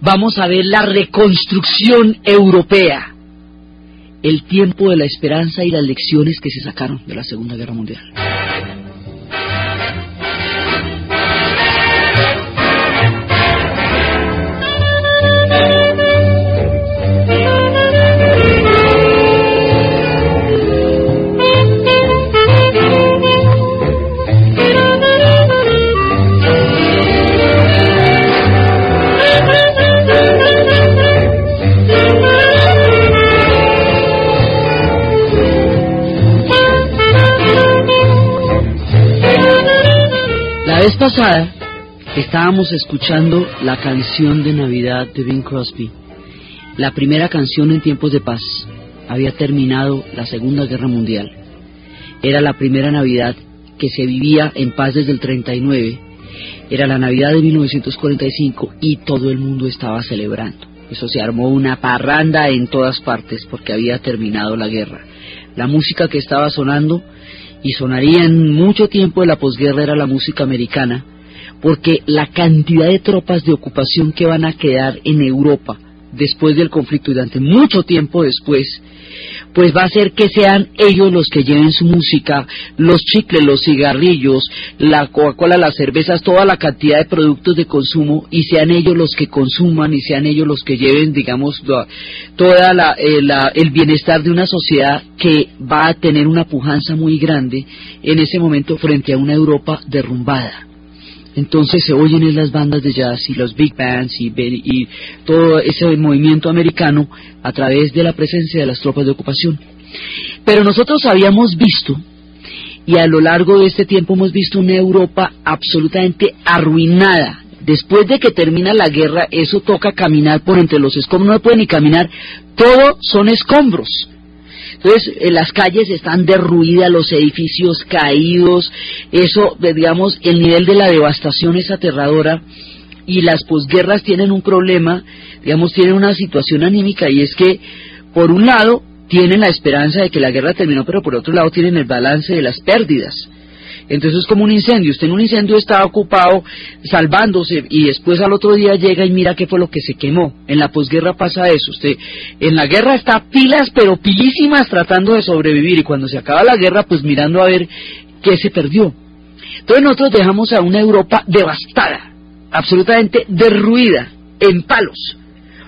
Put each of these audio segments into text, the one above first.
vamos a ver la reconstrucción europea, el tiempo de la esperanza y las lecciones que se sacaron de la Segunda Guerra Mundial. Vez pasada estábamos escuchando la canción de Navidad de Bing Crosby, la primera canción en tiempos de paz. Había terminado la Segunda Guerra Mundial. Era la primera Navidad que se vivía en paz desde el 39. Era la Navidad de 1945 y todo el mundo estaba celebrando. Eso se armó una parranda en todas partes porque había terminado la guerra. La música que estaba sonando y sonaría en mucho tiempo de la posguerra era la música americana, porque la cantidad de tropas de ocupación que van a quedar en Europa después del conflicto y durante mucho tiempo después, pues va a ser que sean ellos los que lleven su música, los chicles, los cigarrillos, la Coca-Cola, las cervezas, toda la cantidad de productos de consumo y sean ellos los que consuman y sean ellos los que lleven, digamos, toda la, eh, el bienestar de una sociedad que va a tener una pujanza muy grande en ese momento frente a una Europa derrumbada. Entonces se oyen en las bandas de jazz y los big bands y, y, todo ese movimiento americano a través de la presencia de las tropas de ocupación. Pero nosotros habíamos visto, y a lo largo de este tiempo hemos visto una Europa absolutamente arruinada. Después de que termina la guerra, eso toca caminar por entre los escombros, no puede ni caminar, todo son escombros. Entonces, en las calles están derruidas, los edificios caídos, eso, digamos, el nivel de la devastación es aterradora y las posguerras tienen un problema, digamos, tienen una situación anímica y es que, por un lado, tienen la esperanza de que la guerra terminó, pero por otro lado tienen el balance de las pérdidas. Entonces es como un incendio. Usted en un incendio está ocupado salvándose y después al otro día llega y mira qué fue lo que se quemó. En la posguerra pasa eso. Usted en la guerra está pilas, pero pilísimas tratando de sobrevivir y cuando se acaba la guerra pues mirando a ver qué se perdió. Entonces nosotros dejamos a una Europa devastada, absolutamente derruida, en palos,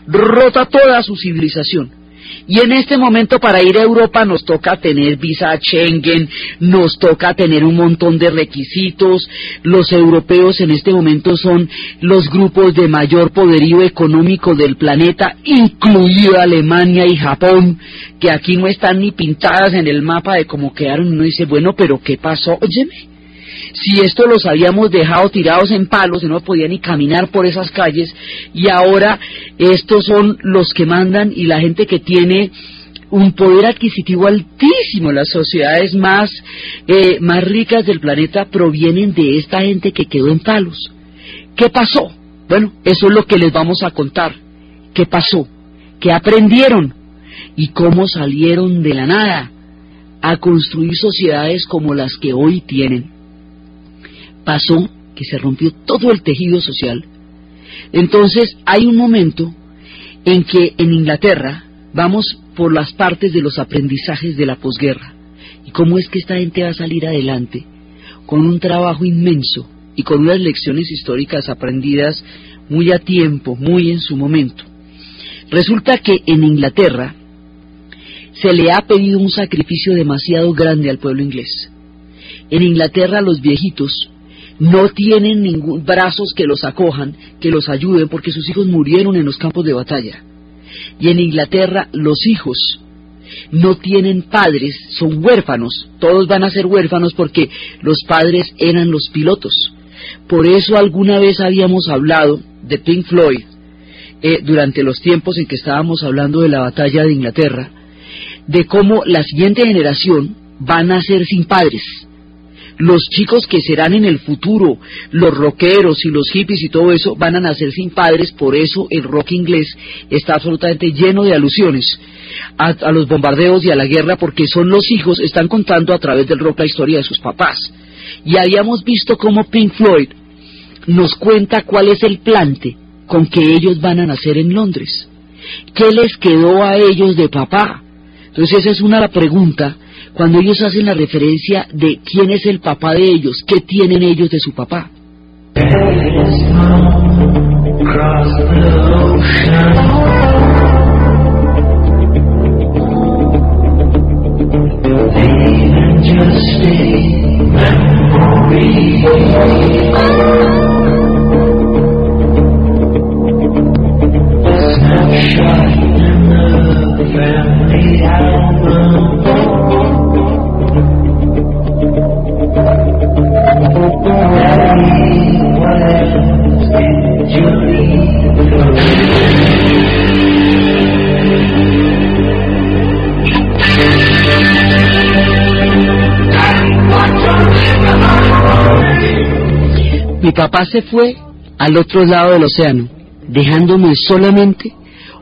rota toda su civilización y en este momento para ir a Europa nos toca tener visa Schengen, nos toca tener un montón de requisitos. Los europeos en este momento son los grupos de mayor poderío económico del planeta, incluido Alemania y Japón, que aquí no están ni pintadas en el mapa de cómo quedaron. Uno dice, bueno, pero ¿qué pasó? Óyeme, si esto los habíamos dejado tirados en palos no podían ni caminar por esas calles y ahora estos son los que mandan y la gente que tiene un poder adquisitivo altísimo. Las sociedades más, eh, más ricas del planeta provienen de esta gente que quedó en palos. ¿Qué pasó? Bueno, eso es lo que les vamos a contar. ¿Qué pasó? ¿Qué aprendieron? ¿Y cómo salieron de la nada a construir sociedades como las que hoy tienen? Pasó que se rompió todo el tejido social. Entonces hay un momento en que en Inglaterra vamos por las partes de los aprendizajes de la posguerra y cómo es que esta gente va a salir adelante con un trabajo inmenso y con unas lecciones históricas aprendidas muy a tiempo, muy en su momento. Resulta que en Inglaterra se le ha pedido un sacrificio demasiado grande al pueblo inglés. En Inglaterra los viejitos no tienen ningún brazos que los acojan, que los ayuden, porque sus hijos murieron en los campos de batalla. Y en Inglaterra los hijos no tienen padres, son huérfanos, todos van a ser huérfanos porque los padres eran los pilotos. Por eso alguna vez habíamos hablado de Pink Floyd, eh, durante los tiempos en que estábamos hablando de la batalla de Inglaterra, de cómo la siguiente generación van a ser sin padres. Los chicos que serán en el futuro, los rockeros y los hippies y todo eso, van a nacer sin padres, por eso el rock inglés está absolutamente lleno de alusiones a, los bombardeos y a la guerra, porque son los hijos, están contando a través del rock la historia de sus papás. Y habíamos visto cómo Pink Floyd nos cuenta cuál es el plante con que ellos van a nacer en Londres. ¿Qué les quedó a ellos de papá? Entonces esa es una pregunta cuando ellos hacen la referencia de quién es el papá de ellos, qué tienen ellos de su papá. Mi papá se fue al otro lado del océano, dejándome solamente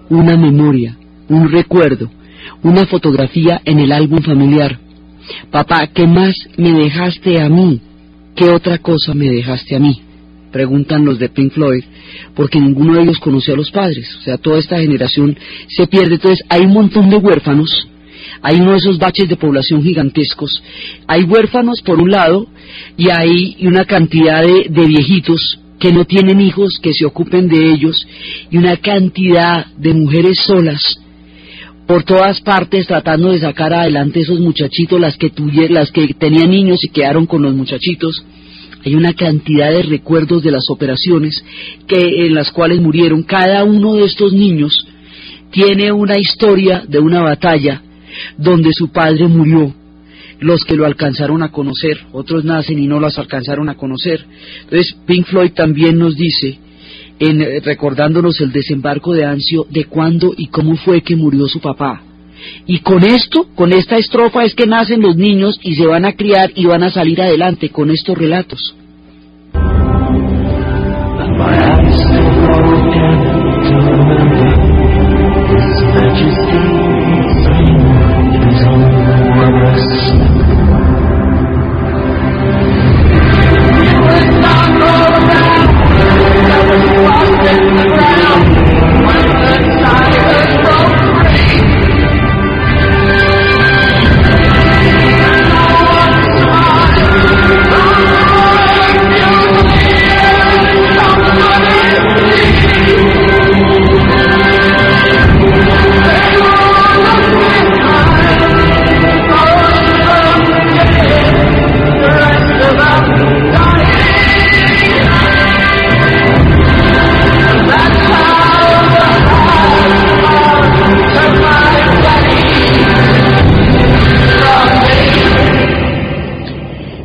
una memoria, un recuerdo, una fotografía en el álbum familiar. Papá, ¿qué más me dejaste a mí? ¿Qué otra cosa me dejaste a mí? Preguntan los de Pink Floyd, porque ninguno de ellos conoció a los padres. O sea, toda esta generación se pierde. Entonces, hay un montón de huérfanos hay uno de esos baches de población gigantescos. Hay huérfanos por un lado y hay una cantidad de, de viejitos que no tienen hijos que se ocupen de ellos y una cantidad de mujeres solas por todas partes tratando de sacar adelante esos muchachitos, las que, las que tenían niños y quedaron con los muchachitos. Hay una cantidad de recuerdos de las operaciones que, en las cuales murieron. Cada uno de estos niños tiene una historia de una batalla donde su padre murió. Los que lo alcanzaron a conocer, otros nacen y no los alcanzaron a conocer. Entonces, Pink Floyd también nos dice, eh, recordándonos el desembarco de Anzio, de cuándo y cómo fue que murió su papá. Y con esto, con esta estrofa es que nacen los niños y se van a criar y van a salir adelante con estos relatos.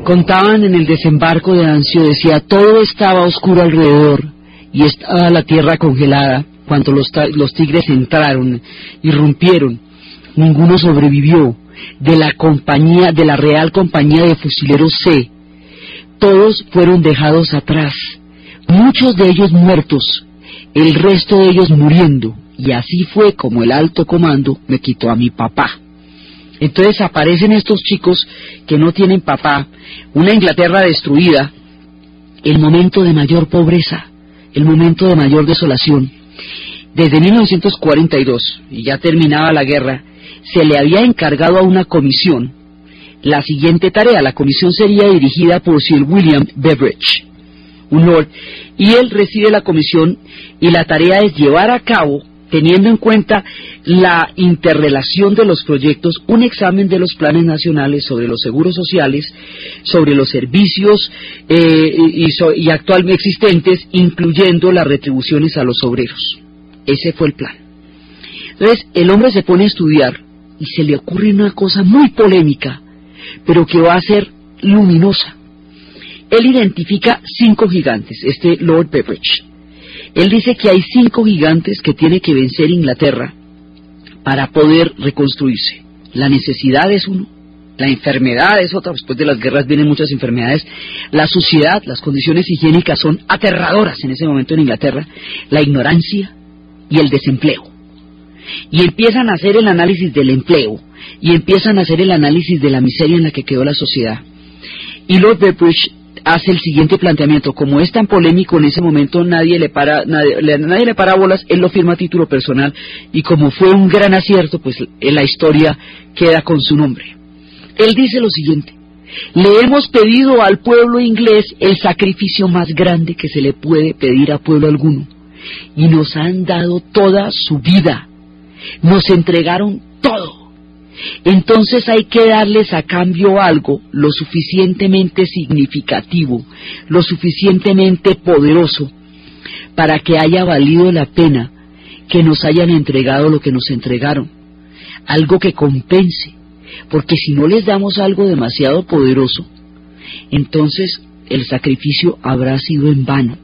Contaban en el desembarco de Anzio, decía, todo estaba oscuro alrededor y estaba la tierra congelada cuando los, los tigres entraron, irrumpieron. Ninguno sobrevivió de la compañía, de la Real Compañía de Fusileros C. Todos fueron dejados atrás, muchos de ellos muertos, el resto de ellos muriendo, y así fue como el alto comando me quitó a mi papá. Entonces aparecen estos chicos que no tienen papá, una Inglaterra destruida, el momento de mayor pobreza, el momento de mayor desolación. Desde 1942, y ya terminaba la guerra, se le había encargado a una comisión la siguiente tarea. La comisión sería dirigida por Sir William Beveridge, un lord, y él reside la comisión y la tarea es llevar a cabo teniendo en cuenta la interrelación de los proyectos, un examen de los planes nacionales sobre los seguros sociales, sobre los servicios eh, y, actualmente existentes, incluyendo las retribuciones a los obreros. Ese fue el plan. Entonces, el hombre se pone a estudiar y se le ocurre una cosa muy polémica, pero que va a ser luminosa. Él identifica cinco gigantes, este Lord Beveridge Él dice que hay cinco gigantes que tiene que vencer Inglaterra para poder reconstruirse. La necesidad es uno, la enfermedad es otra, después de las guerras vienen muchas enfermedades, la suciedad, las condiciones higiénicas son aterradoras en ese momento en Inglaterra, la ignorancia y el desempleo. Y empiezan a hacer el análisis del empleo y empiezan a hacer el análisis de la miseria en la que quedó la sociedad. Y Lord Beveridge hace el siguiente planteamiento. Como es tan polémico en ese momento, nadie le para, nadie, nadie le para bolas, él lo firma a título personal y como fue un gran acierto, pues la historia queda con su nombre. Él dice lo siguiente. Le hemos pedido al pueblo inglés el sacrificio más grande que se le puede pedir a pueblo alguno. Y nos han dado toda su vida. Nos entregaron todo entonces hay que darles a cambio algo lo suficientemente significativo, lo suficientemente poderoso, para que haya valido la pena que nos hayan entregado lo que nos entregaron, algo que compense, porque si no les damos algo demasiado poderoso, entonces el sacrificio habrá sido en vano.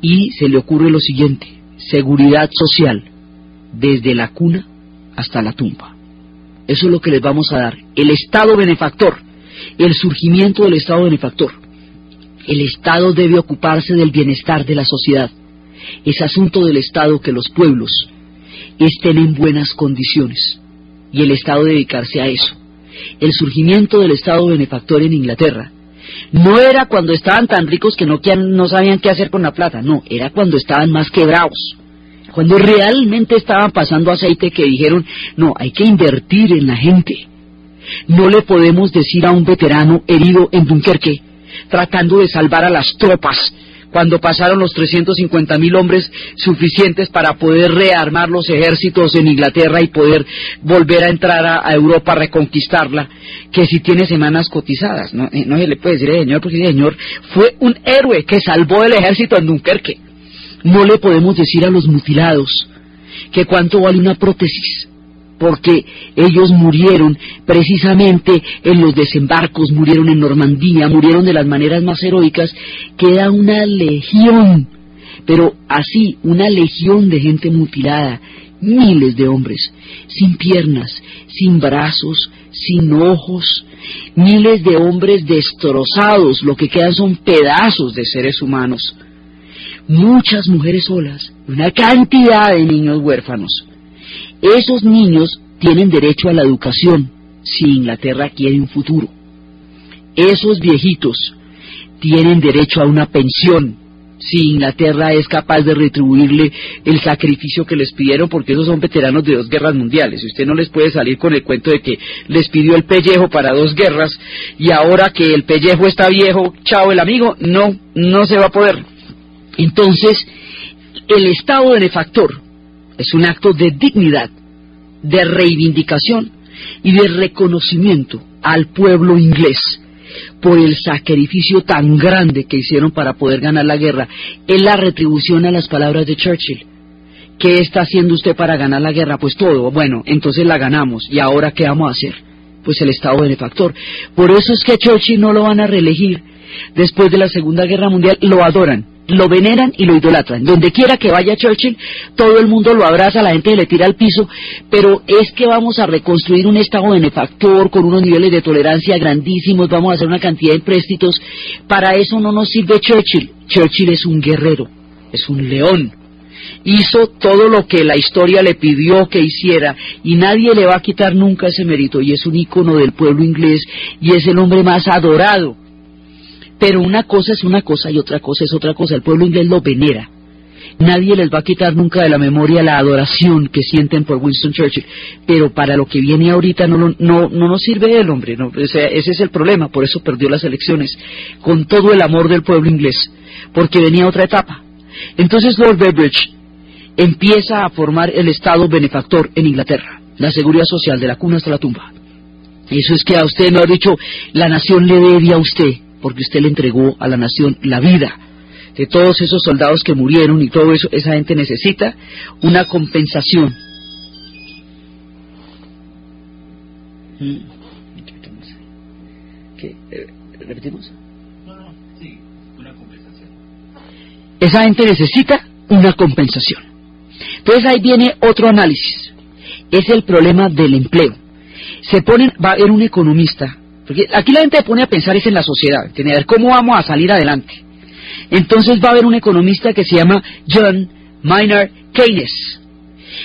Y se le ocurre lo siguiente, seguridad social, desde la cuna hasta la tumba. Eso es lo que les vamos a dar. El Estado benefactor, el surgimiento del Estado benefactor. El Estado debe ocuparse del bienestar de la sociedad. Es asunto del Estado que los pueblos estén en buenas condiciones. Y el Estado dedicarse a eso. El surgimiento del Estado benefactor en Inglaterra no era cuando estaban tan ricos que no, no sabían qué hacer con la plata, no, era cuando estaban más quebrados cuando realmente estaban pasando aceite que dijeron, no, hay que invertir en la gente. No le podemos decir a un veterano herido en Dunkerque, tratando de salvar a las tropas, cuando pasaron los 350 mil hombres suficientes para poder rearmar los ejércitos en Inglaterra y poder volver a entrar a, Europa a reconquistarla, que si tiene semanas cotizadas. No, eh, no se le puede decir, eh, señor, porque el señor fue un héroe que salvó el ejército en Dunkerque. No le podemos decir a los mutilados que cuánto vale una prótesis, porque ellos murieron precisamente en los desembarcos, murieron en Normandía, murieron de las maneras más heroicas, queda una legión, pero así, una legión de gente mutilada, miles de hombres, sin piernas, sin brazos, sin ojos, miles de hombres destrozados, lo que quedan son pedazos de seres humanos muchas mujeres solas, una cantidad de niños huérfanos. Esos niños tienen derecho a la educación si Inglaterra quiere un futuro. Esos viejitos tienen derecho a una pensión si Inglaterra es capaz de retribuirle el sacrificio que les pidieron, porque esos son veteranos de dos guerras mundiales. Y usted no les puede salir con el cuento de que les pidió el pellejo para dos guerras y ahora que el pellejo está viejo, chao el amigo, no, no se va a poder. Entonces, el Estado benefactor es un acto de dignidad, de reivindicación y de reconocimiento al pueblo inglés por el sacrificio tan grande que hicieron para poder ganar la guerra. Es la retribución a las palabras de Churchill. ¿Qué está haciendo usted para ganar la guerra? Pues todo. Bueno, entonces la ganamos. ¿Y ahora qué vamos a hacer? Pues el Estado benefactor. Por eso es que Churchill no lo van a reelegir. Después de la Segunda Guerra Mundial lo adoran lo veneran y lo idolatran. Donde quiera que vaya Churchill, todo el mundo lo abraza, la gente le tira al piso, pero es que vamos a reconstruir un Estado benefactor con unos niveles de tolerancia grandísimos, vamos a hacer una cantidad de préstitos. Para eso no nos sirve Churchill. Churchill es un guerrero, es un león. Hizo todo lo que la historia le pidió que hiciera y nadie le va a quitar nunca ese mérito y es un ícono del pueblo inglés y es el hombre más adorado pero una cosa es una cosa y otra cosa es otra cosa. El pueblo inglés lo venera. Nadie les va a quitar nunca de la memoria la adoración que sienten por Winston Churchill. Pero para lo que viene ahorita no, no, no nos sirve el hombre. No, ese es el problema. Por eso perdió las elecciones. Con todo el amor del pueblo inglés. Porque venía otra etapa. Entonces Lord Beveridge empieza a formar el Estado benefactor en Inglaterra. La seguridad social de la cuna hasta la tumba. Eso es que a usted no ha dicho, la nación le debe a usted porque usted le entregó a la nación la vida. De todos esos soldados que murieron y todo eso, esa gente necesita una compensación. ¿Qué? Eh, ¿Repetimos? Una compensación. esa gente necesita una compensación. Entonces ahí viene otro análisis. Es el problema del empleo. Se ponen, va a haber un economista, porque aquí la gente pone a pensar es en la sociedad, en ver cómo vamos a salir adelante. Entonces va a haber un economista que se llama John Maynard Keynes.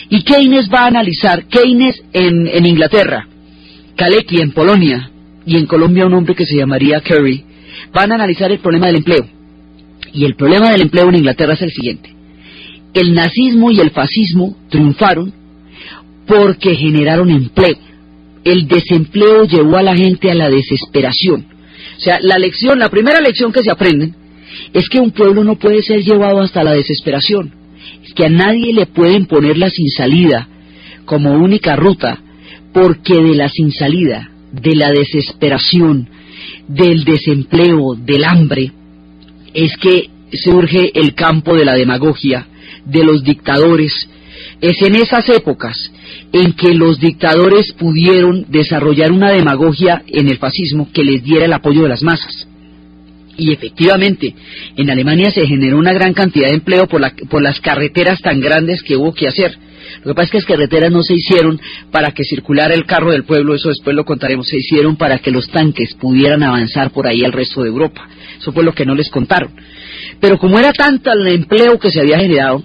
Y Keynes va a analizar, Keynes en, en Inglaterra, Kalecki en Polonia y en Colombia un hombre que se llamaría Kerry, van a analizar el problema del empleo. Y el problema del empleo en Inglaterra es el siguiente. El nazismo y el fascismo triunfaron porque generaron empleo. El desempleo llevó a la gente a la desesperación. O sea, la lección, la primera lección que se aprende es que un pueblo no puede ser llevado hasta la desesperación. Es que a nadie le pueden poner la sin salida como única ruta, porque de la sin salida, de la desesperación, del desempleo, del hambre, es que surge el campo de la demagogia, de los dictadores. Es en esas épocas en que los dictadores pudieron desarrollar una demagogia en el fascismo que les diera el apoyo de las masas. Y efectivamente, en Alemania se generó una gran cantidad de empleo por, por las carreteras tan grandes que hubo que hacer. Lo que pasa es que las carreteras no se hicieron para que circulara el carro del pueblo, eso después lo contaremos, se hicieron para que los tanques pudieran avanzar por ahí al resto de Europa. Eso fue lo que no les contaron. Pero como era tanto el empleo que se había generado,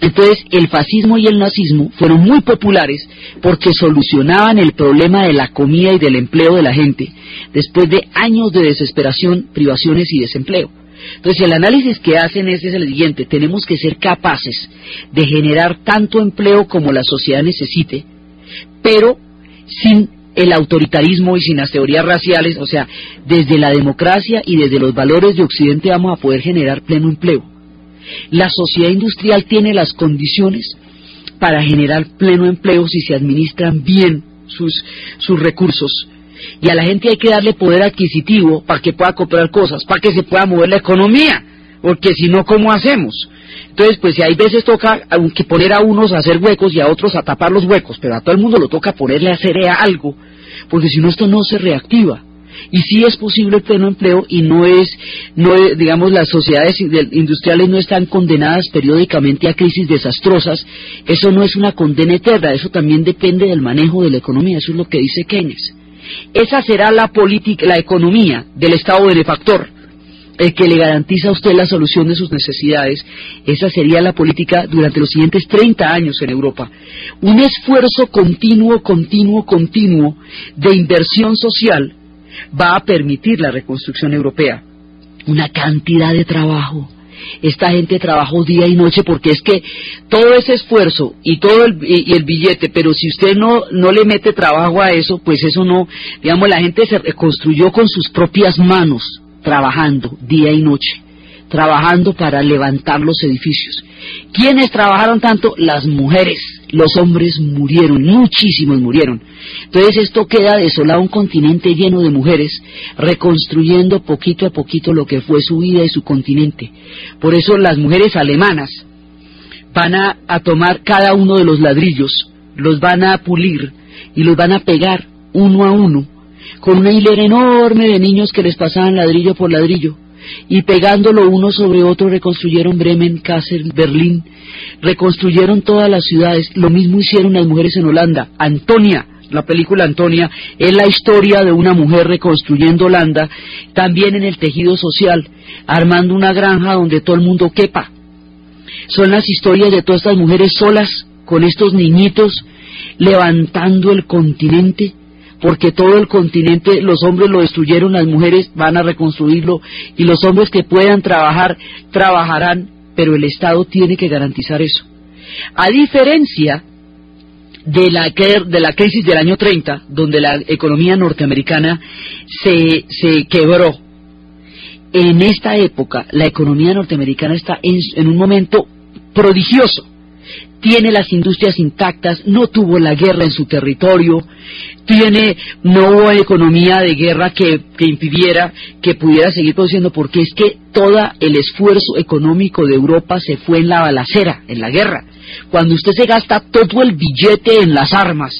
entonces el fascismo y el nazismo fueron muy populares porque solucionaban el problema de la comida y del empleo de la gente después de años de desesperación, privaciones y desempleo. Entonces el análisis que hacen es, el siguiente, tenemos que ser capaces de generar tanto empleo como la sociedad necesite, pero sin el autoritarismo y sin las teorías raciales, o sea, desde la democracia y desde los valores de Occidente vamos a poder generar pleno empleo. La sociedad industrial tiene las condiciones para generar pleno empleo si se administran bien sus, sus recursos y a la gente hay que darle poder adquisitivo para que pueda comprar cosas, para que se pueda mover la economía, porque si no, ¿cómo hacemos? Entonces, pues si hay veces toca aunque poner a unos a hacer huecos y a otros a tapar los huecos, pero a todo el mundo lo toca ponerle a hacer algo, porque si no esto no se reactiva. Y sí es posible pleno empleo y no es, no digamos, las sociedades industriales no están condenadas periódicamente a crisis desastrosas. Eso no es una condena eterna, eso también depende del manejo de la economía, eso es lo que dice Keynes. Esa será la política, la economía del Estado benefactor, el que le garantiza a usted la solución de sus necesidades. Esa sería la política durante los siguientes 30 años en Europa. Un esfuerzo continuo, continuo, continuo de inversión social va a permitir la reconstrucción europea. Una cantidad de trabajo, esta gente trabajó día y noche porque es que todo ese esfuerzo y todo el, y, el billete, pero si usted no, no le mete trabajo a eso, pues eso no, digamos, la gente se reconstruyó con sus propias manos, trabajando día y noche trabajando para levantar los edificios. ¿Quiénes trabajaron tanto? Las mujeres. Los hombres murieron, muchísimos murieron. Entonces esto queda desolado un continente lleno de mujeres, reconstruyendo poquito a poquito lo que fue su vida y su continente. Por eso las mujeres alemanas van a, a tomar cada uno de los ladrillos, los van a pulir y los van a pegar uno a uno, con una hilera enorme de niños que les pasaban ladrillo por ladrillo y pegándolo uno sobre otro reconstruyeron Bremen, Kassel, Berlín, reconstruyeron todas las ciudades, lo mismo hicieron las mujeres en Holanda. Antonia, la película Antonia, es la historia de una mujer reconstruyendo Holanda, también en el tejido social, armando una granja donde todo el mundo quepa. Son las historias de todas estas mujeres solas, con estos niñitos, levantando el continente, porque todo el continente los hombres lo destruyeron, las mujeres van a reconstruirlo y los hombres que puedan trabajar, trabajarán, pero el Estado tiene que garantizar eso. A diferencia de la, de la crisis del año 30, donde la economía norteamericana se, se quebró, en esta época la economía norteamericana está en un momento prodigioso tiene las industrias intactas, no tuvo la guerra en su territorio, tiene, no hubo economía de guerra que, impidiera que pudiera seguir produciendo, porque es que todo el esfuerzo económico de Europa se fue en la balacera, en la guerra. Cuando usted se gasta todo el billete en las armas,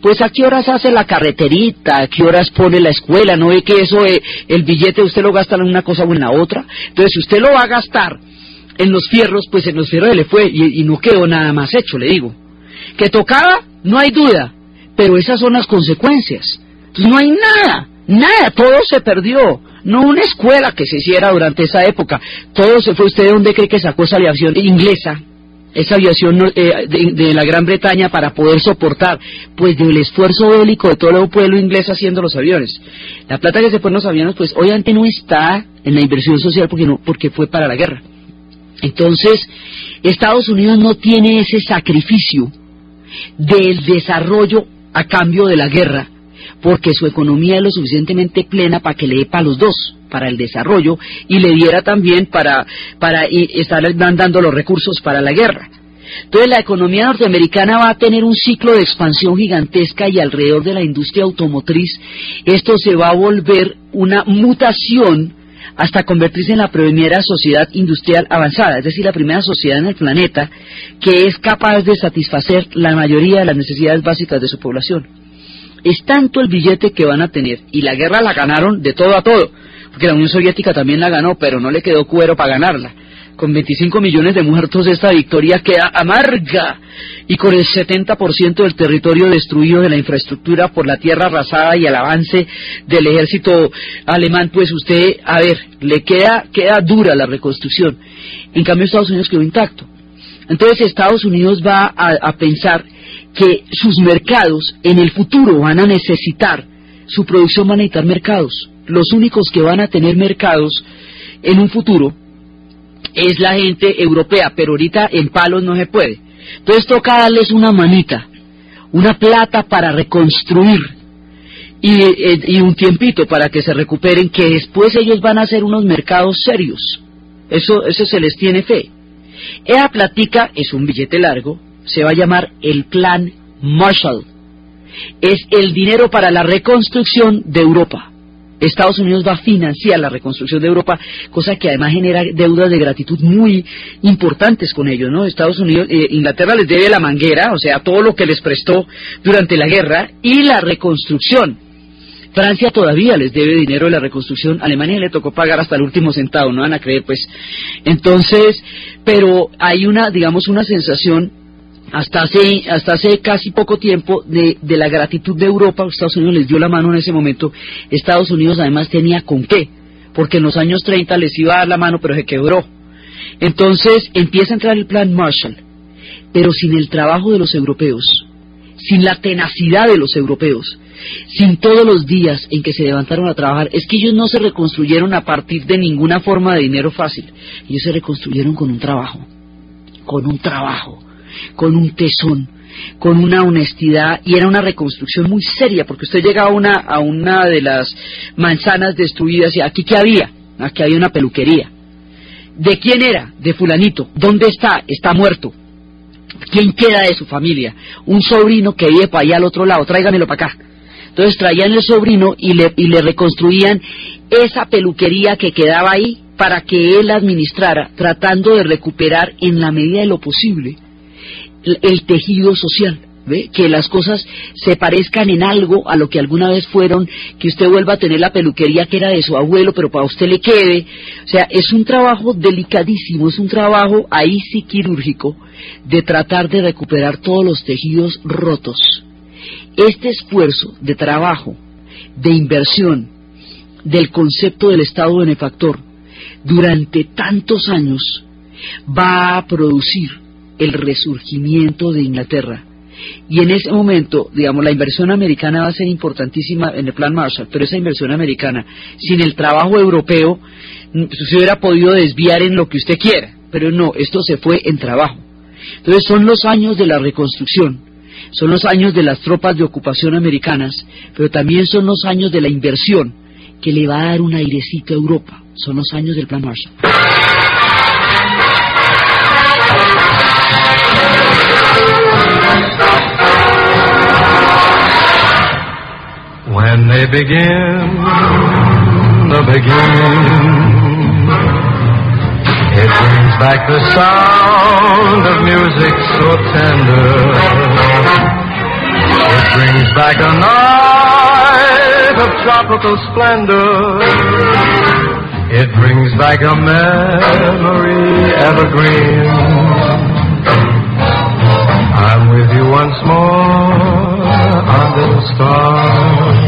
pues a qué horas hace la carreterita, a qué horas pone la escuela, no ve que eso, eh, el billete usted lo gasta en una cosa o en la otra. Entonces, si usted lo va a gastar en los fierros, pues en los fierros le fue y, no quedó nada más hecho, le digo. Que tocaba, no hay duda, pero esas son las consecuencias. Entonces no hay nada, nada, todo se perdió. No una escuela que se hiciera durante esa época, todo se fue. ¿Usted de dónde cree que sacó esa aviación inglesa? esa aviación eh, de, la Gran Bretaña para poder soportar, pues del esfuerzo bélico de todo el pueblo inglés haciendo los aviones. La plata que se fue en los aviones, pues obviamente no está en la inversión social porque no, porque fue para la guerra. Entonces, Estados Unidos no tiene ese sacrificio del desarrollo a cambio de la guerra, porque su economía es lo suficientemente plena para que le dé para los dos, para el desarrollo, y le diera también para, para estar dando los recursos para la guerra. Entonces la economía norteamericana va a tener un ciclo de expansión gigantesca y alrededor de la industria automotriz esto se va a volver una mutación hasta convertirse en la primera sociedad industrial avanzada, es decir, la primera sociedad en el planeta que es capaz de satisfacer la mayoría de las necesidades básicas de su población. Es tanto el billete que van a tener, y la guerra la ganaron de todo a todo, porque la Unión Soviética también la ganó, pero no le quedó cuero para ganarla. Con 25 millones de muertos esta victoria queda amarga y con el 70% del territorio destruido de la infraestructura por la tierra arrasada y el avance del ejército alemán, pues usted, a ver, le queda, queda dura la reconstrucción. En cambio Estados Unidos quedó intacto. Entonces Estados Unidos va a pensar que sus mercados en el futuro van a necesitar, su producción va a necesitar mercados. Los únicos que van a tener mercados en un futuro es la gente europea, pero ahorita en palos no se puede. Entonces toca darles una manita, una plata para reconstruir y, eh, un tiempito para que se recuperen, que después ellos van a hacer unos mercados serios. Eso, eso se les tiene fe. Esa platica es un billete largo, se va a llamar el Plan Marshall. Es el dinero para la reconstrucción de Europa. Estados Unidos va a financiar la reconstrucción de Europa, cosa que además genera deudas de gratitud muy importantes con ellos, ¿no? Estados Unidos, eh, Inglaterra les debe la manguera, o sea, todo lo que les prestó durante la guerra y la reconstrucción. Francia todavía les debe dinero de la reconstrucción, Alemania le tocó pagar hasta el último centavo, no van a creer, pues. Entonces, pero hay una, digamos, una sensación hasta hace, hasta hace casi poco tiempo de, de, la gratitud de Europa, Estados Unidos les dio la mano en ese momento, Estados Unidos además tenía con qué, porque en los años 30 les iba a dar la mano pero se quebró. Entonces empieza a entrar el plan Marshall, pero sin el trabajo de los europeos, sin la tenacidad de los europeos, sin todos los días en que se levantaron a trabajar, es que ellos no se reconstruyeron a partir de ninguna forma de dinero fácil, ellos se reconstruyeron con un trabajo, con un trabajo con un tesón, con una honestidad y era una reconstrucción muy seria porque usted llega a una, a una de las manzanas destruidas y aquí qué había, aquí había una peluquería. ¿De quién era? De fulanito. ¿Dónde está? Está muerto. ¿Quién queda de su familia? Un sobrino que vive para allá al otro lado, tráigamelo para acá. Entonces traían el sobrino y le, y le reconstruían esa peluquería que quedaba ahí para que él administrara, tratando de recuperar en la medida de lo posible el tejido social. ¿Ve? que las cosas se parezcan en algo a lo que alguna vez fueron, que usted vuelva a tener la peluquería que era de su abuelo, pero para usted le quede. O sea, es un trabajo delicadísimo, es un trabajo ahí sí quirúrgico de tratar de recuperar todos los tejidos rotos. Este esfuerzo de trabajo, de inversión, del concepto del Estado benefactor, durante tantos años, va a producir el resurgimiento de Inglaterra. Y en ese momento, digamos, la inversión americana va a ser importantísima en el plan Marshall, pero esa inversión americana, sin el trabajo europeo, se hubiera podido desviar en lo que usted quiera, pero no, esto se fue en trabajo. Entonces son los años de la reconstrucción, son los años de las tropas de ocupación americanas, pero también son los años de la inversión que le va a dar un airecito a Europa, son los años del plan Marshall. When they begin the beginning, it brings back the sound of music so tender. It brings back a night of tropical splendor. It brings back a memory evergreen.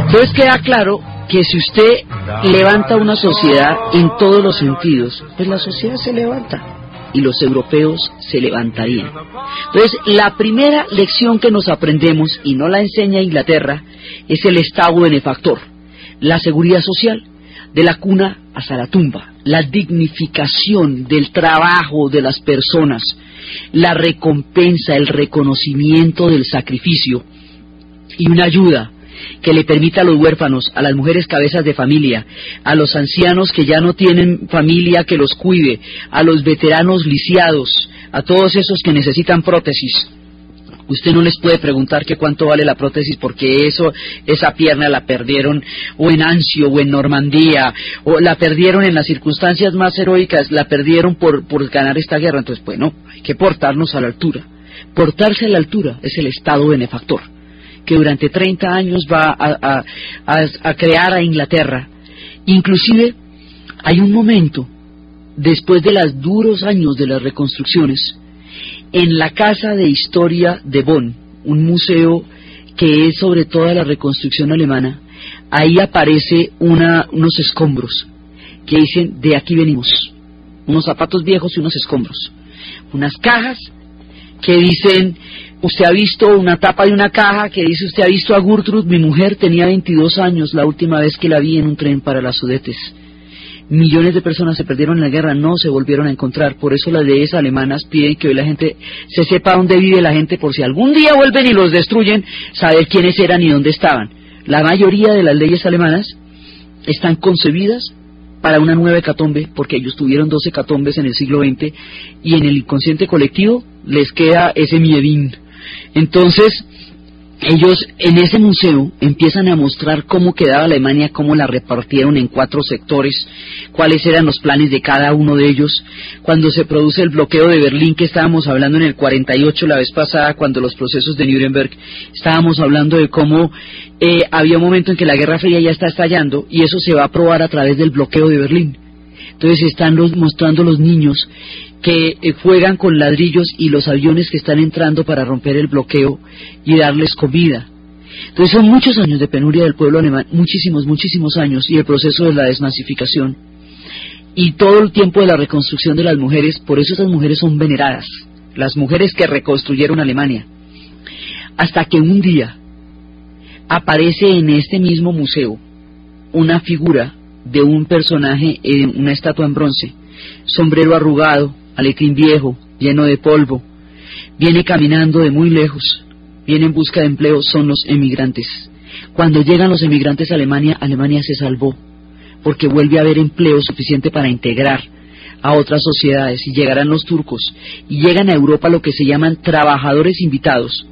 Entonces queda claro que si usted levanta una sociedad en todos los sentidos, pues la sociedad se levanta y los europeos se levantarían. Entonces, la primera lección que nos aprendemos, y no la enseña Inglaterra, es el Estado benefactor, la seguridad social, de la cuna hasta la tumba, la dignificación del trabajo de las personas, la recompensa, el reconocimiento del sacrificio. Y una ayuda que le permita a los huérfanos, a las mujeres cabezas de familia, a los ancianos que ya no tienen familia que los cuide, a los veteranos lisiados, a todos esos que necesitan prótesis. Usted no les puede preguntar que cuánto vale la prótesis porque eso, esa pierna la perdieron o en Anzio o en Normandía o la perdieron en las circunstancias más heroicas, la perdieron por, por ganar esta guerra. Entonces, bueno, hay que portarnos a la altura. Portarse a la altura es el Estado benefactor que durante 30 años va a, a, crear a Inglaterra. Inclusive hay un momento, después de los duros años de las reconstrucciones, en la Casa de Historia de Bonn, un museo que es sobre toda la reconstrucción alemana, ahí aparece una, unos escombros que dicen, de aquí venimos, unos zapatos viejos y unos escombros, unas cajas que dicen, Usted ha visto una tapa de una caja que dice, usted ha visto a Gertrude, mi mujer tenía 22 años la última vez que la vi en un tren para las Sudetes. Millones de personas se perdieron en la guerra, no se volvieron a encontrar. Por eso las leyes alemanas piden que hoy la gente se sepa dónde vive la gente por si algún día vuelven y los destruyen, saber quiénes eran y dónde estaban. La mayoría de las leyes alemanas están concebidas para una nueva hecatombe, porque ellos tuvieron dos hecatombes en el siglo XX y en el inconsciente colectivo les queda ese miedín entonces, ellos en ese museo empiezan a mostrar cómo quedaba Alemania, cómo la repartieron en cuatro sectores, cuáles eran los planes de cada uno de ellos. Cuando se produce el bloqueo de Berlín, que estábamos hablando en el 48 la vez pasada, cuando los procesos de Nuremberg, estábamos hablando de cómo eh, había un momento en que la Guerra Fría ya está estallando y eso se va a probar a través del bloqueo de Berlín. Entonces están mostrando los niños que eh, juegan con ladrillos y los aviones que están entrando para romper el bloqueo y darles comida. Entonces son muchos años de penuria del pueblo alemán, muchísimos, muchísimos años, y el proceso de la desnazificación. Y todo el tiempo de la reconstrucción de las mujeres, por eso esas mujeres son veneradas, las mujeres que reconstruyeron Alemania. Hasta que un día aparece en este mismo museo una figura de un personaje en una estatua en bronce, sombrero arrugado, aletín viejo, lleno de polvo, viene caminando de muy lejos, viene en busca de empleo, son los emigrantes. Cuando llegan los emigrantes a Alemania, Alemania se salvó, porque vuelve a haber empleo suficiente para integrar a otras sociedades y llegarán los turcos y llegan a Europa lo que se llaman trabajadores invitados,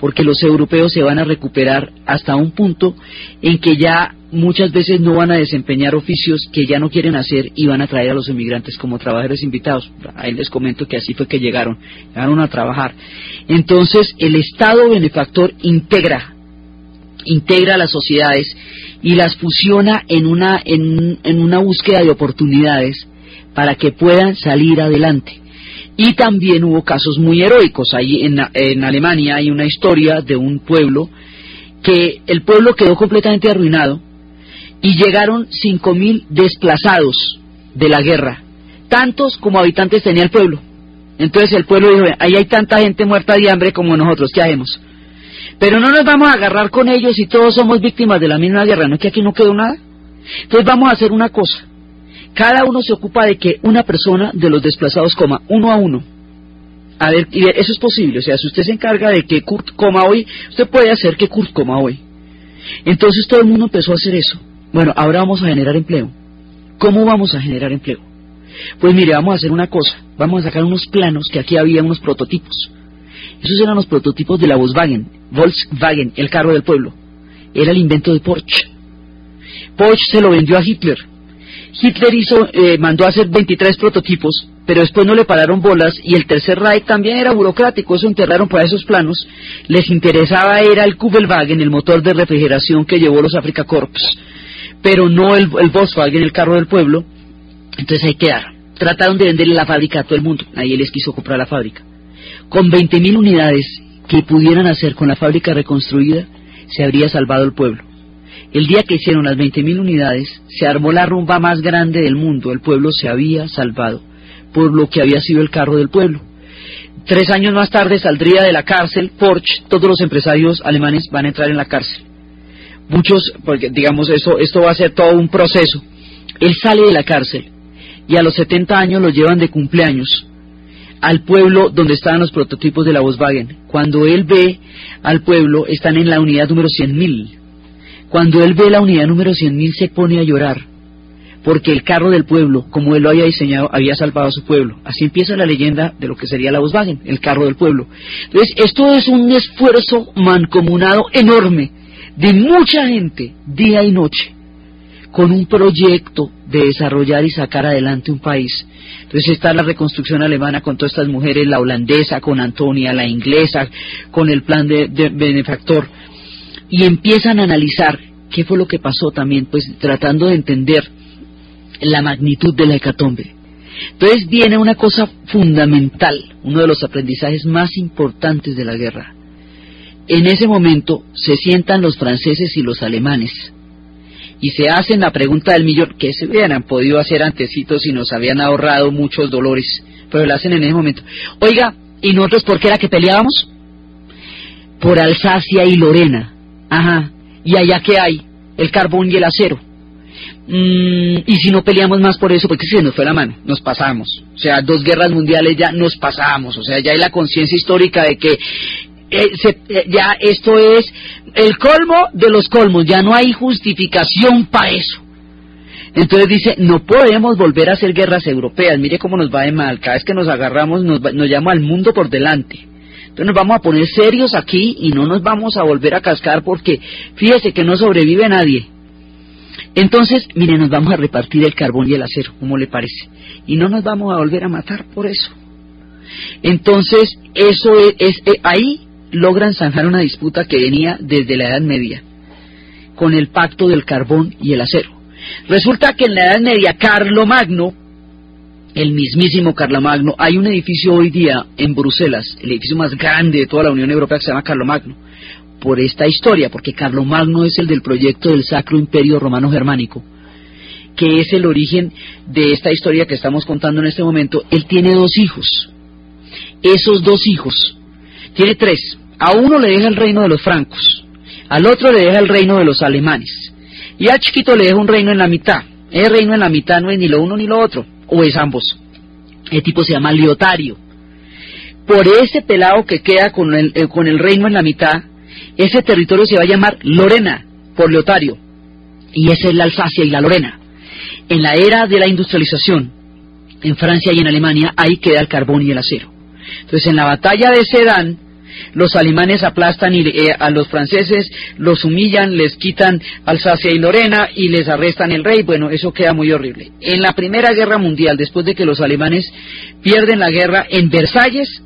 porque los europeos se van a recuperar hasta un punto en que ya muchas veces no van a desempeñar oficios que ya no quieren hacer y van a traer a los emigrantes como trabajadores invitados. Ahí les comento que así fue que llegaron, llegaron a trabajar. Entonces el Estado benefactor integra, integra las sociedades y las fusiona en una, en, en una búsqueda de oportunidades para que puedan salir adelante. Y también hubo casos muy heroicos. Ahí en, en Alemania hay una historia de un pueblo que el pueblo quedó completamente arruinado y llegaron 5.000 desplazados de la guerra, tantos como habitantes tenía el pueblo. Entonces el pueblo dijo, ahí hay tanta gente muerta de hambre como nosotros, ¿qué hacemos? Pero no nos vamos a agarrar con ellos y todos somos víctimas de la misma guerra, ¿no es que aquí no quedó nada? Entonces vamos a hacer una cosa, cada uno se ocupa de que una persona de los desplazados coma uno a uno. A ver, y eso es posible, o sea, si usted se encarga de que Kurt coma hoy, usted puede hacer que Kurt coma hoy. Entonces todo el mundo empezó a hacer eso. Bueno, ahora vamos a generar empleo. ¿Cómo vamos a generar empleo? Pues mire, vamos a hacer una cosa. Vamos a sacar unos planos que aquí había unos prototipos. Esos eran los prototipos de la Volkswagen. Volkswagen, el carro del pueblo. Era el invento de Porsche. Porsche se lo vendió a Hitler. Hitler hizo, eh, mandó a hacer 23 prototipos, pero después no le pararon bolas y el tercer Reich también era burocrático, eso enterraron para esos planos. Les interesaba era el Kubelwagen, el motor de refrigeración que llevó los Africa Corps pero no el, Volkswagen, el carro del pueblo, Entonces ahí quedaron. Trataron de venderle la fábrica a todo el mundo. Nadie les quiso comprar la fábrica. Con 20.000 unidades que pudieran hacer con la fábrica reconstruida, se habría salvado el pueblo. El día que hicieron las 20.000 unidades, se armó la rumba más grande del mundo. El pueblo se había salvado por lo que había sido el carro del pueblo. Tres años más tarde saldría de la cárcel Porsche. Todos los empresarios alemanes van a entrar en la cárcel. Muchos, porque digamos, eso, esto va a ser todo un proceso. Él sale de la cárcel y a los 70 años lo llevan de cumpleaños al pueblo donde estaban los prototipos de la Volkswagen. Cuando él ve al pueblo, están en la unidad número 100.000. Cuando él ve la unidad número 100.000 se pone a llorar, porque el carro del pueblo, como él lo había diseñado, había salvado a su pueblo. Así empieza la leyenda de lo que sería la Volkswagen, el carro del pueblo. Entonces, esto es un esfuerzo mancomunado enorme de mucha gente, día y noche, con un proyecto de desarrollar y sacar adelante un país. Entonces está la reconstrucción alemana con todas estas mujeres, la holandesa con Antonia, la inglesa con el plan de, benefactor, y empiezan a analizar qué fue lo que pasó también, pues tratando de entender la magnitud de la hecatombe. Entonces viene una cosa fundamental, uno de los aprendizajes más importantes de la guerra. En ese momento se sientan los franceses y los alemanes y se hacen la pregunta del millón, que se hubieran podido hacer antecitos y nos habían ahorrado muchos dolores, pero lo hacen en ese momento. Oiga, ¿y nosotros por qué era que peleábamos? Por Alsacia y Lorena. Ajá. ¿Y allá qué hay? El carbón y el acero. Mm, y si no peleamos más por eso, porque se nos fue la mano, nos pasamos. O sea, dos guerras mundiales ya nos pasamos. O sea, ya hay la conciencia histórica de que eh, eh, ya esto es el colmo de los colmos, ya no hay justificación para eso. Entonces dice, no podemos volver a hacer guerras europeas, mire cómo nos va de mal, cada vez que nos agarramos nos, nos llama al mundo por delante. Entonces nos vamos a poner serios aquí y no nos vamos a volver a cascar porque fíjese que no sobrevive nadie. Entonces, mire, nos vamos a repartir el carbón y el acero, ¿cómo le parece? Y no nos vamos a volver a matar por eso. Entonces, eso es, es eh, ahí logran zanjar una disputa que venía desde la Edad Media, con el pacto del carbón y el acero. Resulta que en la Edad Media, Carlomagno, el mismísimo Carlomagno, hay un edificio hoy día en Bruselas, el edificio más grande de toda la Unión Europea que se llama Carlomagno, por esta historia, porque Carlomagno es el del proyecto del Sacro Imperio Romano Germánico, que es el origen de esta historia que estamos contando en este momento. Él tiene dos hijos. Esos dos hijos, tiene tres, a uno le deja el reino de los francos, al otro le deja el reino de los alemanes, y al chiquito le deja un reino en la mitad. El reino en la mitad no es ni lo uno ni lo otro, o es ambos. El tipo se llama Leotario. Por ese pelado que queda con el, eh, con el reino en la mitad, ese territorio se va a llamar Lorena, por Leotario. Y esa es la Alsacia y la Lorena. En la era de la industrialización, en Francia y en Alemania, ahí queda el carbón y el acero. Entonces, en la batalla de Sedan, los alemanes aplastan eh, a los franceses, los humillan, les quitan Alsacia y Lorena y les arrestan el rey. Bueno, eso queda muy horrible. En la Primera Guerra Mundial, después de que los alemanes pierden la guerra en Versalles,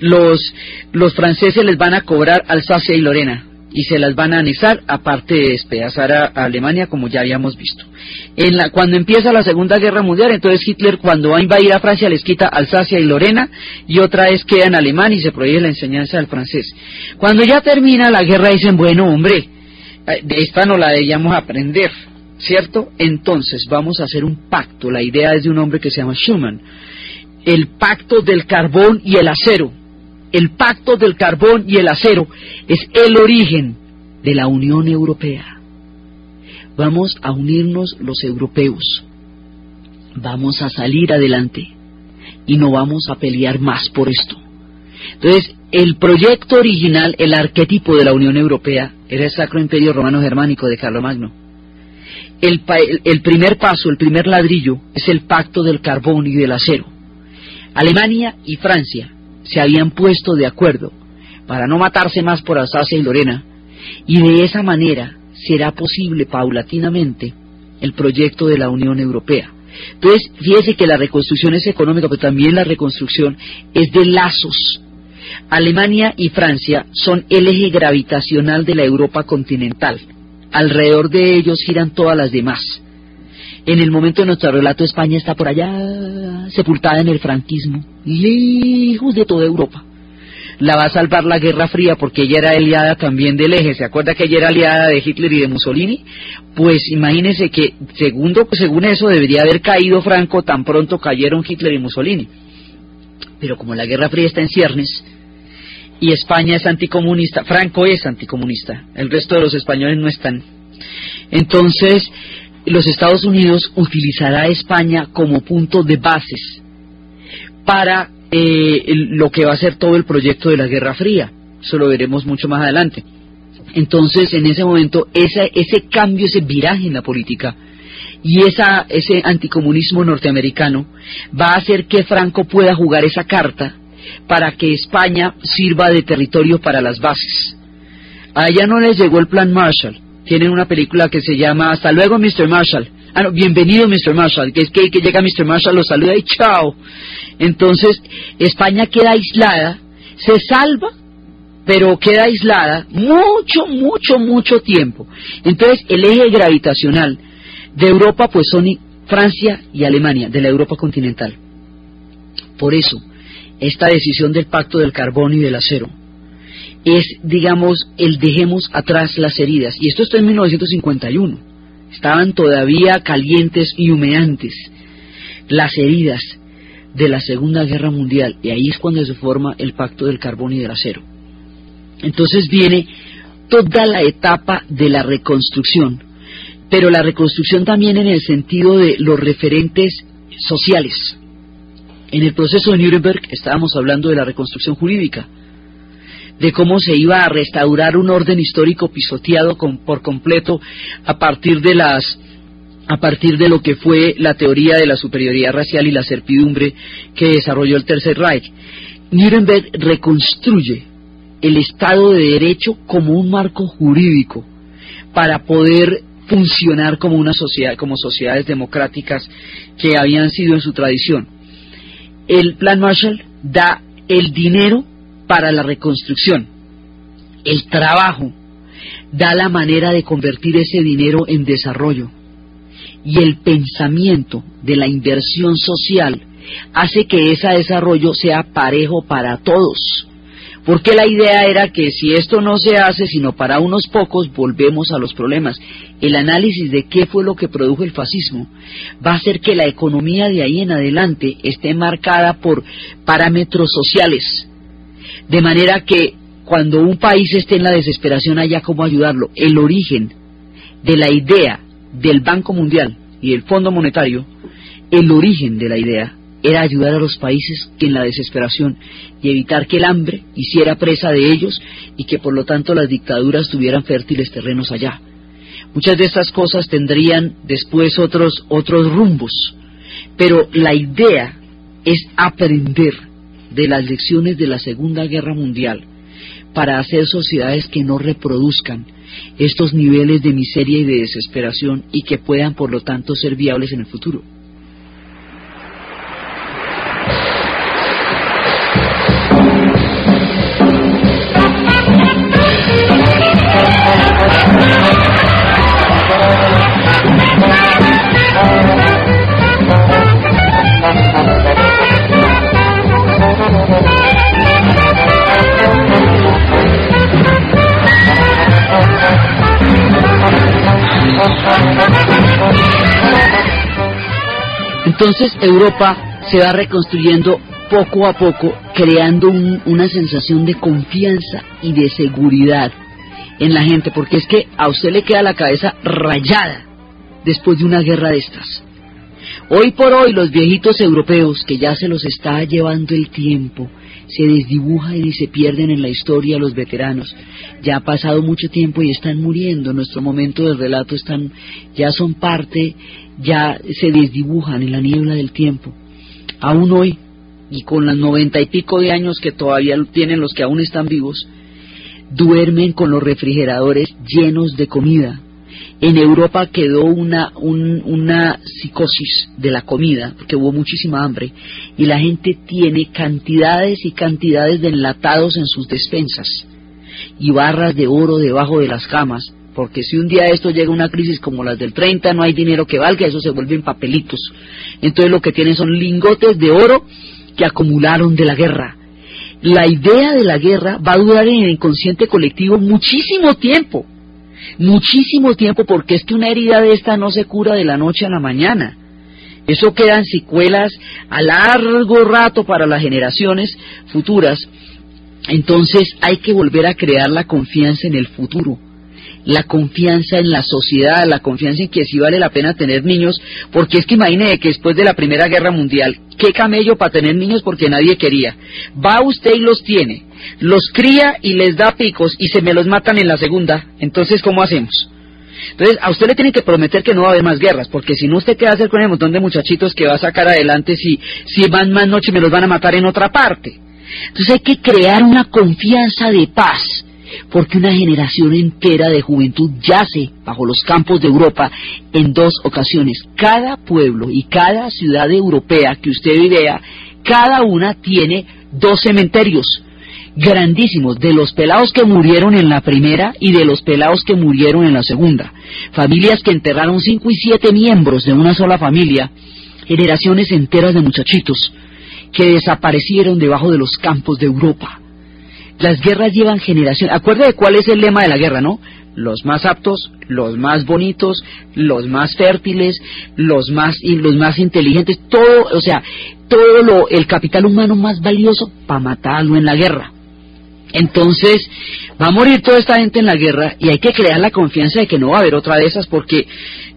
los, los franceses les van a cobrar Alsacia y Lorena y se las van a anexar, aparte de despedazar a, Alemania, como ya habíamos visto. En la, cuando empieza la Segunda Guerra Mundial, entonces Hitler, cuando va a invadir a Francia, les quita Alsacia y Lorena, y otra vez queda en alemán y se prohíbe la enseñanza del francés. Cuando ya termina la guerra, dicen, bueno, hombre, eh, de esta no la debíamos aprender, ¿cierto? Entonces vamos a hacer un pacto. La idea es de un hombre que se llama Schumann. El pacto del carbón y el acero el pacto del carbón y el acero es el origen de la Unión Europea. Vamos a unirnos los europeos, vamos a salir adelante y no vamos a pelear más por esto. Entonces, el proyecto original, el arquetipo de la Unión Europea, era el Sacro Imperio Romano Germánico de Carlomagno. El, el primer paso, el primer ladrillo, es el pacto del carbón y del acero. Alemania y Francia se habían puesto de acuerdo para no matarse más por Alsacia y Lorena, y de esa manera será posible paulatinamente el proyecto de la Unión Europea. Entonces, fíjese que la reconstrucción es económica, pero también la reconstrucción es de lazos. Alemania y Francia son el eje gravitacional de la Europa continental. Alrededor de ellos giran todas las demás. En el momento de nuestro relato, España está por allá, sepultada en el franquismo, lejos de toda Europa. La va a salvar la Guerra Fría porque ella era aliada también del eje. ¿Se acuerda que ella era aliada de Hitler y de Mussolini? Pues imagínese que, segundo, según eso, debería haber caído Franco tan pronto cayeron Hitler y Mussolini. Pero como la Guerra Fría está en ciernes, y España es anticomunista, Franco es anticomunista, el resto de los españoles no están. Entonces, los Estados Unidos utilizará a España como punto de bases para eh, lo que va a ser todo el proyecto de la Guerra Fría. Eso lo veremos mucho más adelante. Entonces, en ese momento, ese, cambio, ese viraje en la política y esa, ese anticomunismo norteamericano va a hacer que Franco pueda jugar esa carta para que España sirva de territorio para las bases. A ella no les llegó el plan Marshall. Tienen una película que se llama Hasta luego, Mr. Marshall. Ah, no, bienvenido, Mr. Marshall. Que es que, que llega Mr. Marshall, lo saluda y chao. Entonces, España queda aislada, se salva, pero queda aislada mucho, mucho, mucho tiempo. Entonces, el eje gravitacional de Europa, pues son Francia y Alemania, de la Europa continental. Por eso, esta decisión del pacto del carbón y del acero es, digamos, el dejemos atrás las heridas. Y esto está en 1951. Estaban todavía calientes y humeantes las heridas de la Segunda Guerra Mundial. Y ahí es cuando se forma el pacto del carbón y del acero. Entonces viene toda la etapa de la reconstrucción, pero la reconstrucción también en el sentido de los referentes sociales. En el proceso de Nuremberg estábamos hablando de la reconstrucción jurídica, de cómo se iba a restaurar un orden histórico pisoteado por completo a partir de las a partir de lo que fue la teoría de la superioridad racial y la servidumbre que desarrolló el Tercer Reich. Nuremberg reconstruye el Estado de Derecho como un marco jurídico para poder funcionar como una sociedad, como sociedades democráticas que habían sido en su tradición. El Plan Marshall da el dinero para la reconstrucción, el trabajo da la manera de convertir ese dinero en desarrollo. Y el pensamiento de la inversión social hace que ese desarrollo sea parejo para todos. Porque la idea era que si esto no se hace sino para unos pocos, volvemos a los problemas. El análisis de qué fue lo que produjo el fascismo va a hacer que la economía de ahí en adelante esté marcada por parámetros sociales, de manera que cuando un país esté en la desesperación haya cómo ayudarlo. El origen de la idea del Banco Mundial y el Fondo Monetario, el origen de la idea era ayudar a los países en la desesperación y evitar que el hambre hiciera presa de ellos y que por lo tanto las dictaduras tuvieran fértiles terrenos allá. Muchas de estas cosas tendrían después otros, otros rumbos, pero la idea es aprender de las lecciones de la Segunda Guerra Mundial para hacer sociedades que no reproduzcan estos niveles de miseria y de desesperación y que puedan por lo tanto ser viables en el futuro. Entonces Europa se va reconstruyendo poco a poco, creando una sensación de confianza y de seguridad en la gente, porque es que a usted le queda la cabeza rayada después de una guerra de estas. Hoy por hoy los viejitos europeos, que ya se los está llevando el tiempo, se desdibujan y se pierden en la historia los veteranos. Ya ha pasado mucho tiempo y están muriendo. En nuestro momento del relato están, ya son parte, ya se desdibujan en la niebla del tiempo. Aún hoy, y con las noventa y pico de años que todavía tienen los que aún están vivos, duermen con los refrigeradores llenos de comida, en Europa quedó una, psicosis de la comida, porque hubo muchísima hambre, y la gente tiene cantidades y cantidades de enlatados en sus despensas, y barras de oro debajo de las camas, porque si un día esto llega una crisis como las del 30, no hay dinero que valga, eso se vuelven papelitos. Entonces lo que tienen son lingotes de oro que acumularon de la guerra. La idea de la guerra va a durar en el inconsciente colectivo muchísimo tiempo, muchísimo tiempo, porque es que una herida de esta no se cura de la noche a la mañana. Eso quedan secuelas a largo rato para las generaciones futuras. Entonces hay que volver a crear la confianza en el futuro la confianza en la sociedad, la confianza en que sí vale la pena tener niños, porque es que imagine que después de la Primera Guerra Mundial, qué camello para tener niños porque nadie quería. Va usted y los tiene, los cría y les da picos y se me los matan en la segunda, entonces ¿cómo hacemos? Entonces, a usted le tiene que prometer que no va a haber más guerras, porque si no, usted qué va a hacer con el montón de muchachitos que va a sacar adelante si, si van más noche me los van a matar en otra parte. Entonces hay que crear una confianza de paz porque una generación entera de juventud yace bajo los campos de Europa en dos ocasiones. Cada pueblo y cada ciudad europea que usted vea, cada una tiene dos cementerios grandísimos de los pelados que murieron en la primera y de los pelados que murieron en la segunda. Familias que enterraron cinco y siete miembros de una sola familia, generaciones enteras de muchachitos que desaparecieron debajo de los campos de Europa. Las guerras llevan generación. Acuerde de cuál es el lema de la guerra, ¿no? Los más aptos, los más bonitos, los más fértiles, los más y los más inteligentes, todo, o sea, todo lo el capital humano más valioso para matarlo en la guerra. Entonces, va a morir toda esta gente en la guerra y hay que crear la confianza de que no va a haber otra de esas porque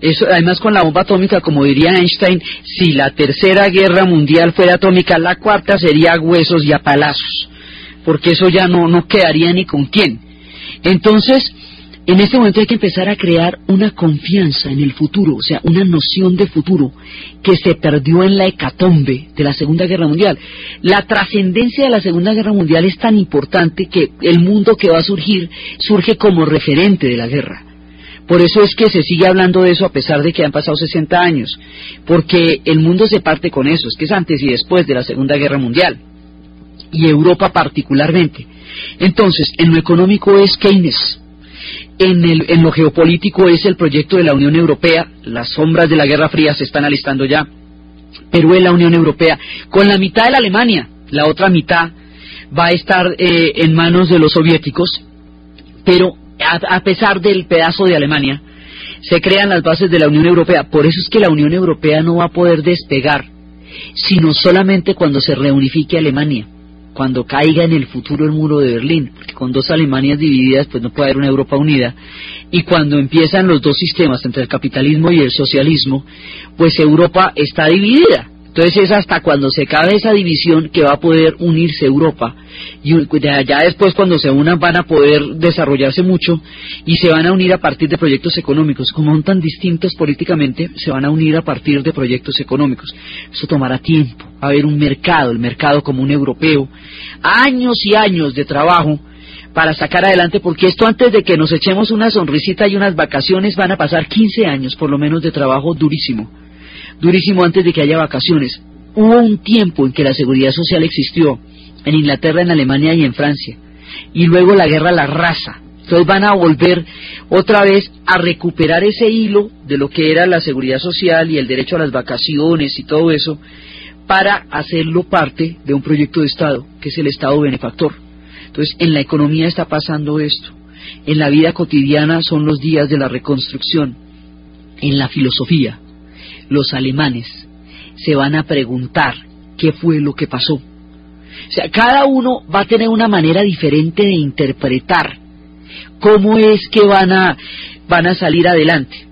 eso, además con la bomba atómica, como diría Einstein, si la tercera guerra mundial fuera atómica, la cuarta sería huesos y a palazos porque eso ya no, no quedaría ni con quién. Entonces, en este momento hay que empezar a crear una confianza en el futuro, o sea, una noción de futuro que se perdió en la hecatombe de la Segunda Guerra Mundial. La trascendencia de la Segunda Guerra Mundial es tan importante que el mundo que va a surgir surge como referente de la guerra. Por eso es que se sigue hablando de eso a pesar de que han pasado 60 años, porque el mundo se parte con eso, es que es antes y después de la Segunda Guerra Mundial y Europa particularmente. Entonces, en lo económico es Keynes, en, el, en lo geopolítico es el proyecto de la Unión Europea, las sombras de la Guerra Fría se están alistando ya, pero en la Unión Europea, con la mitad de la Alemania, la otra mitad va a estar eh, en manos de los soviéticos, pero a pesar del pedazo de Alemania, se crean las bases de la Unión Europea. Por eso es que la Unión Europea no va a poder despegar, sino solamente cuando se reunifique Alemania cuando caiga en el futuro el muro de Berlín, porque con dos Alemanias divididas pues no puede haber una Europa unida, y cuando empiezan los dos sistemas entre el capitalismo y el socialismo, pues Europa está dividida. Entonces es hasta cuando se acabe esa división que va a poder unirse Europa. Y ya después cuando se unan van a poder desarrollarse mucho y se van a unir a partir de proyectos económicos. Como son tan distintos políticamente, se van a unir a partir de proyectos económicos. Eso tomará tiempo. Va a haber un mercado, el mercado común europeo. Años y años de trabajo para sacar adelante, porque esto antes de que nos echemos una sonrisita y unas vacaciones van a pasar 15 años por lo menos de trabajo durísimo durísimo antes de que haya vacaciones. Hubo un tiempo en que la seguridad social existió, en Inglaterra, en Alemania y en Francia, y luego la guerra la raza. Entonces van a volver otra vez a recuperar ese hilo de lo que era la seguridad social y el derecho a las vacaciones y todo eso, para hacerlo parte de un proyecto de Estado, que es el Estado benefactor. Entonces, en la economía está pasando esto. En la vida cotidiana son los días de la reconstrucción. En la filosofía los alemanes se van a preguntar qué fue lo que pasó. O sea, cada uno va a tener una manera diferente de interpretar cómo es que van a, van a salir adelante.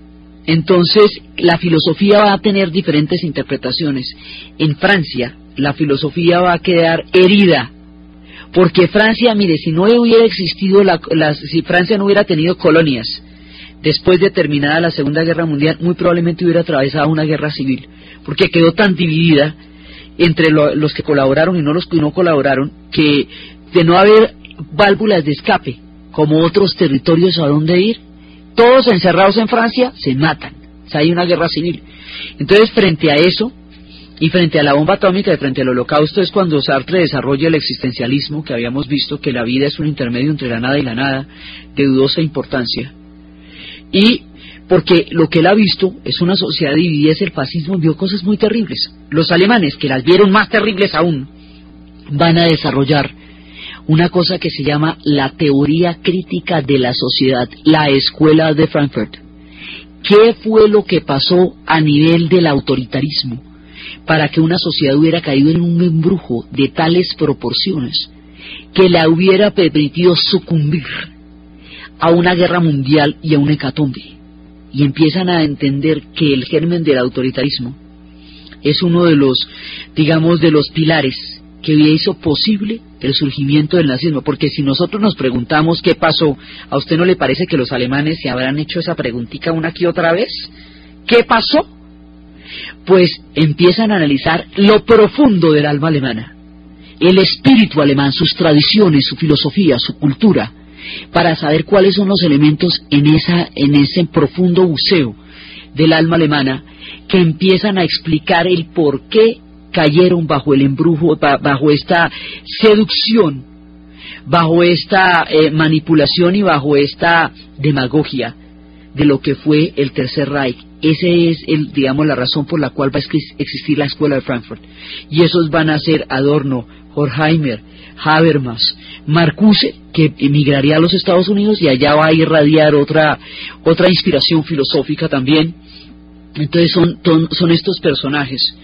Entonces, la filosofía va a tener diferentes interpretaciones. En Francia, la filosofía va a quedar herida, porque Francia, mire, si no hubiera existido, la, si Francia no hubiera tenido colonias, después de terminada la Segunda Guerra Mundial, muy probablemente hubiera atravesado una guerra civil, porque quedó tan dividida entre los que colaboraron y no los que no colaboraron, que de no haber válvulas de escape, como otros territorios a dónde ir, todos encerrados en Francia se matan, o sea, hay una guerra civil. Entonces, frente a eso, y frente a la bomba atómica y frente al holocausto es cuando Sartre desarrolla el existencialismo, que habíamos visto que la vida es un intermedio entre la nada y la nada, de dudosa importancia, Y porque lo que él ha visto es una sociedad dividida, es el fascismo, vio cosas muy terribles. Los alemanes, que las vieron más terribles aún, van a desarrollar una cosa que se llama la teoría crítica de la sociedad, la escuela de Frankfurt. ¿Qué fue lo que pasó a nivel del autoritarismo para que una sociedad hubiera caído en un embrujo de tales proporciones que la hubiera permitido sucumbir a una guerra mundial y a un hecatombe? Y empiezan a entender que el germen del autoritarismo es uno de los, digamos, de los pilares que hizo posible el surgimiento del nazismo, porque si nosotros nos preguntamos qué pasó, ¿a usted no le parece que los alemanes se habrán hecho esa preguntita una aquí otra vez? ¿Qué pasó? Pues empiezan a analizar lo profundo del alma alemana, el espíritu alemán, sus tradiciones, su filosofía, su cultura, para saber cuáles son los elementos en, esa, en ese profundo buceo del alma alemana que empiezan a explicar el por qué cayeron bajo el embrujo, bajo esta seducción, bajo esta eh, manipulación y bajo esta demagogia de lo que fue el Tercer Reich. Esa es, el, digamos, la razón por la cual va a existir la Escuela de Frankfurt. Y esos van a ser Adorno, Horkheimer, Habermas, Marcuse, que emigraría a los Estados Unidos y allá va a irradiar otra, otra inspiración filosófica también. Entonces son, son estos personajes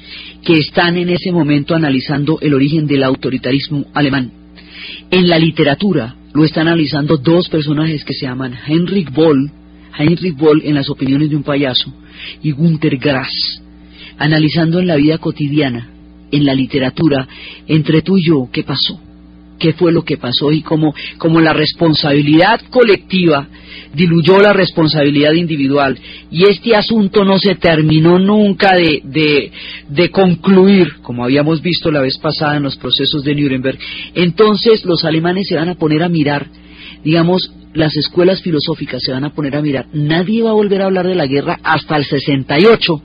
que están en ese momento analizando el origen del autoritarismo alemán. En la literatura lo están analizando dos personajes que se llaman Heinrich Boll, Heinrich Boll en las opiniones de un payaso, y Günter Grass, analizando en la vida cotidiana, en la literatura, entre tú y yo, qué pasó, qué fue lo que pasó y cómo, cómo la responsabilidad colectiva diluyó la responsabilidad individual. Y este asunto no se terminó nunca de, de, de, concluir, como habíamos visto la vez pasada en los procesos de Nuremberg. Entonces los alemanes se van a poner a mirar, digamos, las escuelas filosóficas se van a poner a mirar. Nadie va a volver a hablar de la guerra hasta el 68,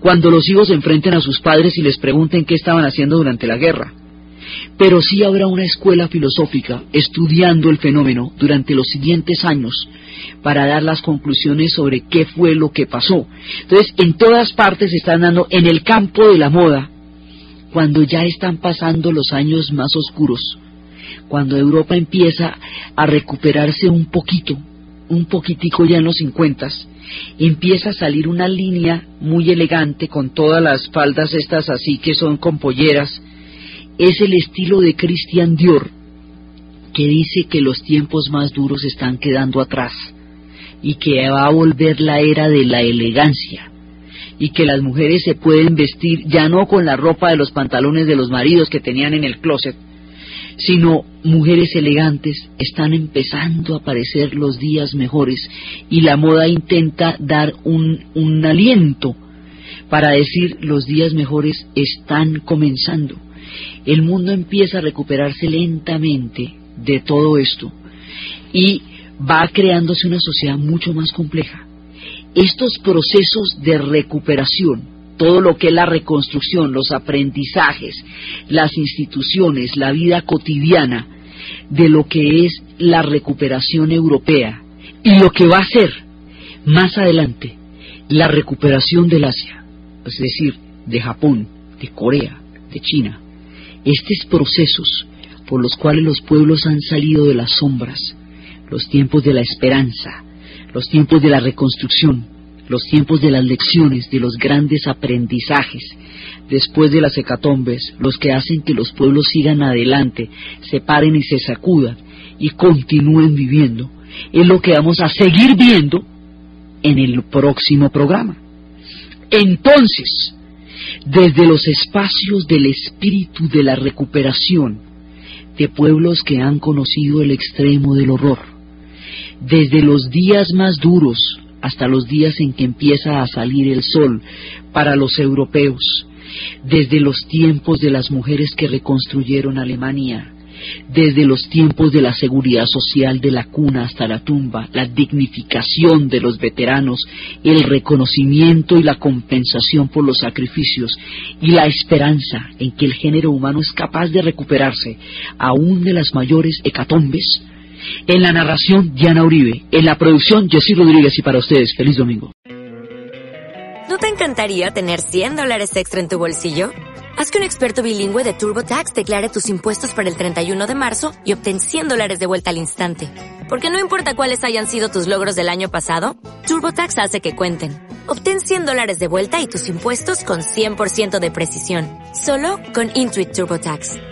cuando los hijos se enfrenten a sus padres y les pregunten qué estaban haciendo durante la guerra pero sí habrá una escuela filosófica estudiando el fenómeno durante los siguientes años para dar las conclusiones sobre qué fue lo que pasó. Entonces, en todas partes se están dando, en el campo de la moda, cuando ya están pasando los años más oscuros, cuando Europa empieza a recuperarse un poquito, un poquitico ya en los 50, empieza a salir una línea muy elegante con todas las faldas estas así que son con polleras, es el estilo de Christian Dior, que dice que los tiempos más duros están quedando atrás y que va a volver la era de la elegancia y que las mujeres se pueden vestir ya no con la ropa de los pantalones de los maridos que tenían en el closet, sino mujeres elegantes están empezando a aparecer los días mejores y la moda intenta dar un, un aliento para decir los días mejores están comenzando. El mundo empieza a recuperarse lentamente de todo esto y va creándose una sociedad mucho más compleja. Estos procesos de recuperación, todo lo que es la reconstrucción, los aprendizajes, las instituciones, la vida cotidiana de lo que es la recuperación europea y lo que va a ser más adelante la recuperación del Asia, es decir, de Japón, de Corea, de China. Estos procesos por los cuales los pueblos han salido de las sombras, los tiempos de la esperanza, los tiempos de la reconstrucción, los tiempos de las lecciones, de los grandes aprendizajes, después de las hecatombes, los que hacen que los pueblos sigan adelante, se paren y se sacudan y continúen viviendo, es lo que vamos a seguir viendo en el próximo programa. Entonces, desde los espacios del espíritu de la recuperación de pueblos que han conocido el extremo del horror, desde los días más duros hasta los días en que empieza a salir el sol para los europeos, desde los tiempos de las mujeres que reconstruyeron Alemania, desde los tiempos de la seguridad social de la cuna hasta la tumba, la dignificación de los veteranos, el reconocimiento y la compensación por los sacrificios y la esperanza en que el género humano es capaz de recuperarse aún de las mayores hecatombes, En la narración, Diana Uribe. En la producción, Jessy Rodríguez. Y para ustedes, feliz domingo. ¿No te encantaría tener 100 dólares extra en tu bolsillo? Haz que un experto bilingüe de TurboTax declare tus impuestos para el 31 de marzo y obtén 100 dólares de vuelta al instante. Porque no importa cuáles hayan sido tus logros del año pasado, TurboTax hace que cuenten. Obtén 100 dólares de vuelta y tus impuestos con 100% de precisión. Solo con Intuit TurboTax.